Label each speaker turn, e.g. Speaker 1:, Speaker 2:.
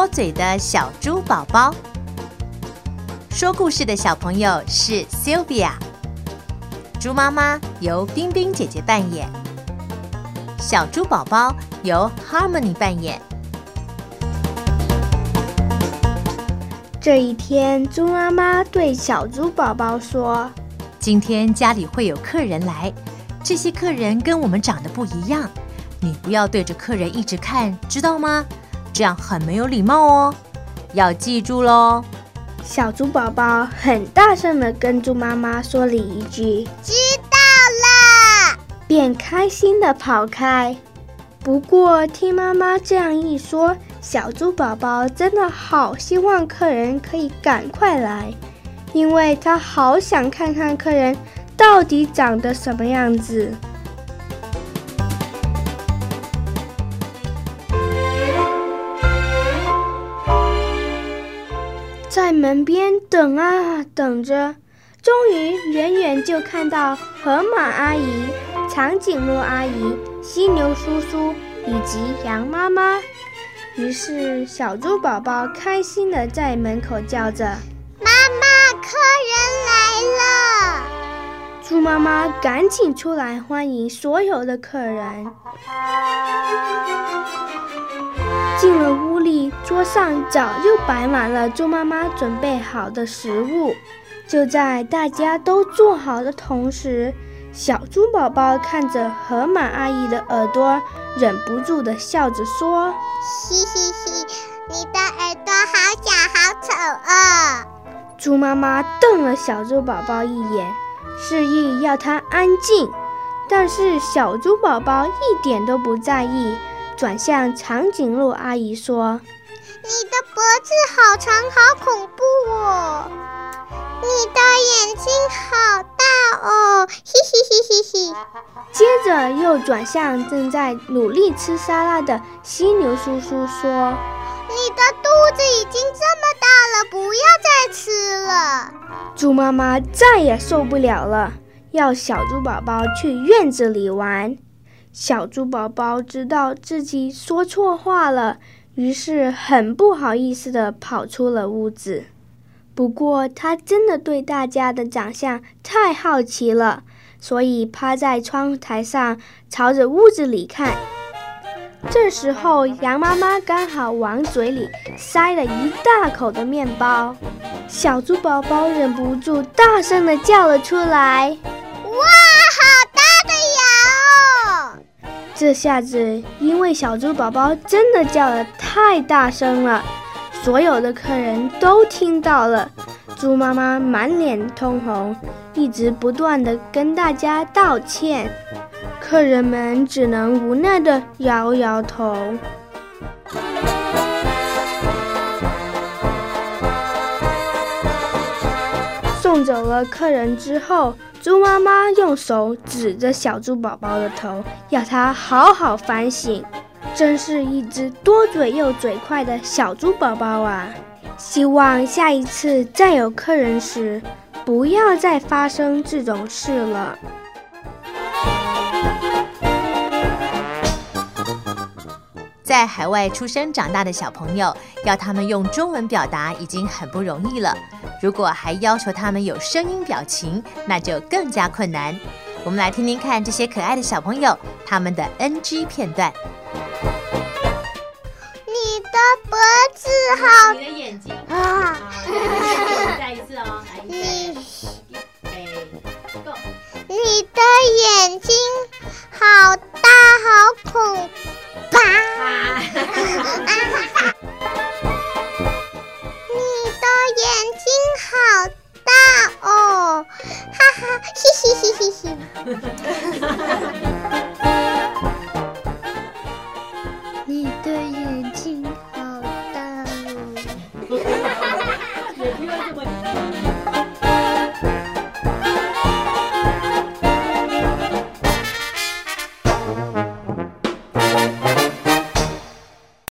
Speaker 1: 多嘴的小猪宝宝。说故事的小朋友是 Sylvia，猪妈妈由冰冰姐姐扮演，小猪宝宝由 Harmony 扮演。
Speaker 2: 这一天，猪妈妈对小猪宝宝说：“
Speaker 1: 今天家里会有客人来，这些客人跟我们长得不一样，你不要对着客人一直看，知道吗？这样很没有礼貌哦，要记住喽。”
Speaker 2: 小猪宝宝很大声的跟猪妈妈说了一句：“
Speaker 3: 知道了。”
Speaker 2: 便开心的跑开。不过听妈妈这样一说，小猪宝宝真的好希望客人可以赶快来，因为他好想看看客人到底长得什么样子。在门边等啊等着，终于远远就看到河马阿姨、长颈鹿阿姨、犀牛叔叔以及羊妈妈。于是小猪宝宝开心地在门口叫着：“
Speaker 3: 妈妈，客人来了！”
Speaker 2: 猪妈妈赶紧出来欢迎所有的客人。桌上早就摆满了猪妈妈准备好的食物。就在大家都坐好的同时，小猪宝宝看着河马阿姨的耳朵，忍不住的笑着说：“
Speaker 3: 嘻嘻嘻，你的耳朵好小好丑哦！”
Speaker 2: 猪妈妈瞪了小猪宝宝一眼，示意要他安静。但是小猪宝宝一点都不在意。转向长颈鹿阿姨说：“
Speaker 3: 你的脖子好长，好恐怖哦！你的眼睛好大哦，嘿嘿嘿嘿嘿。”
Speaker 2: 接着又转向正在努力吃沙拉的犀牛叔叔说：“
Speaker 3: 你的肚子已经这么大了，不要再吃了。”
Speaker 2: 猪妈妈再也受不了了，要小猪宝宝去院子里玩。小猪宝宝知道自己说错话了，于是很不好意思地跑出了屋子。不过，他真的对大家的长相太好奇了，所以趴在窗台上朝着屋子里看。这时候，羊妈妈刚好往嘴里塞了一大口的面包，小猪宝宝忍不住大声地叫了出
Speaker 3: 来：“
Speaker 2: 这下子，因为小猪宝宝真的叫得太大声了，所有的客人都听到了。猪妈妈满脸通红，一直不断地跟大家道歉，客人们只能无奈地摇摇头。送走了客人之后，猪妈妈用手指着小猪宝宝的头，要他好好反省。真是一只多嘴又嘴快的小猪宝宝啊！希望下一次再有客人时，不要再发生这种事了。
Speaker 1: 在海外出生长大的小朋友，要他们用中文表达已经很不容易了。如果还要求他们有声音表情，那就更加困难。我们来听听看这些可爱的小朋友他们的 NG 片段。
Speaker 3: 你的脖子好，
Speaker 4: 你的眼睛
Speaker 3: 啊！
Speaker 4: 再一次哦，
Speaker 3: 眼睛好大哦，哈哈，嘻嘻嘻嘻嘻。